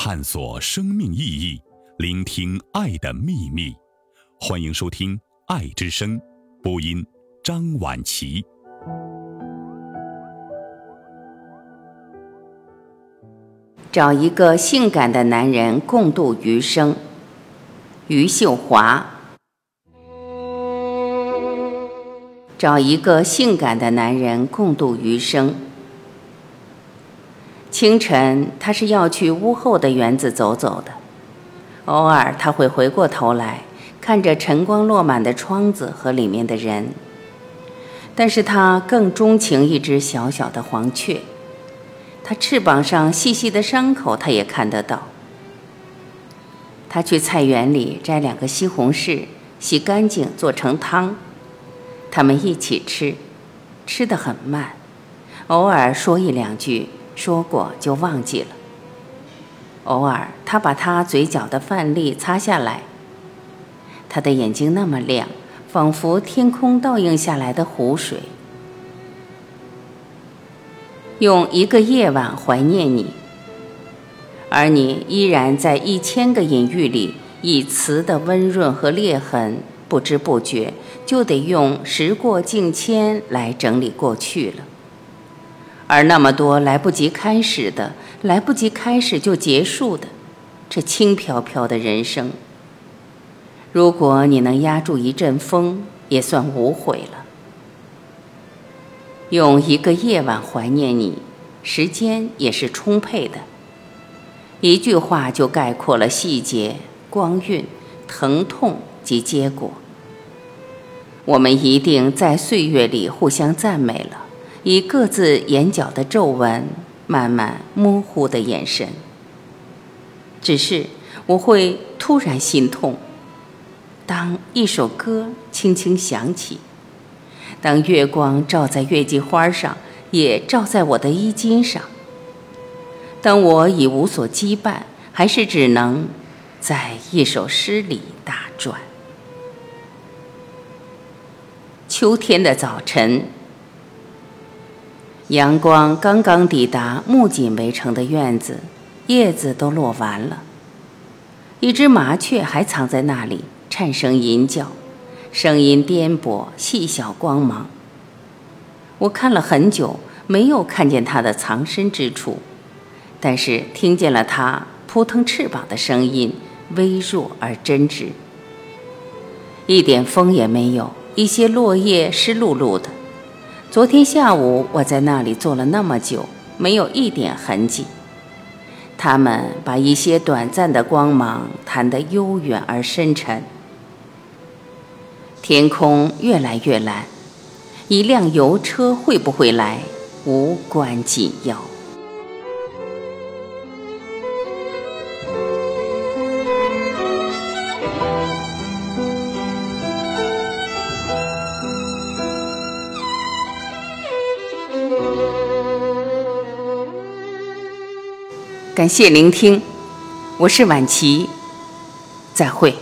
探索生命意义，聆听爱的秘密。欢迎收听《爱之声》，播音张婉琪。找一个性感的男人共度余生，余秀华。找一个性感的男人共度余生。清晨，他是要去屋后的园子走走的。偶尔，他会回过头来，看着晨光落满的窗子和里面的人。但是他更钟情一只小小的黄雀。它翅膀上细细的伤口，他也看得到。他去菜园里摘两个西红柿，洗干净做成汤，他们一起吃，吃得很慢，偶尔说一两句，说过就忘记了。偶尔，他把他嘴角的饭粒擦下来。他的眼睛那么亮，仿佛天空倒映下来的湖水。用一个夜晚怀念你，而你依然在一千个隐喻里，以词的温润和裂痕，不知不觉就得用时过境迁来整理过去了。而那么多来不及开始的，来不及开始就结束的，这轻飘飘的人生，如果你能压住一阵风，也算无悔了。用一个夜晚怀念你，时间也是充沛的。一句话就概括了细节、光晕、疼痛及结果。我们一定在岁月里互相赞美了，以各自眼角的皱纹、慢慢模糊的眼神。只是我会突然心痛，当一首歌轻轻响起。当月光照在月季花上，也照在我的衣襟上。当我已无所羁绊，还是只能在一首诗里打转。秋天的早晨，阳光刚刚抵达木槿围成的院子，叶子都落完了。一只麻雀还藏在那里，颤声吟叫。声音颠簸，细小光芒。我看了很久，没有看见它的藏身之处，但是听见了它扑腾翅膀的声音，微弱而真挚。一点风也没有，一些落叶湿漉漉的。昨天下午我在那里坐了那么久，没有一点痕迹。他们把一些短暂的光芒弹得悠远而深沉。天空越来越蓝，一辆油车会不会来，无关紧要。感谢聆听，我是婉琪，再会。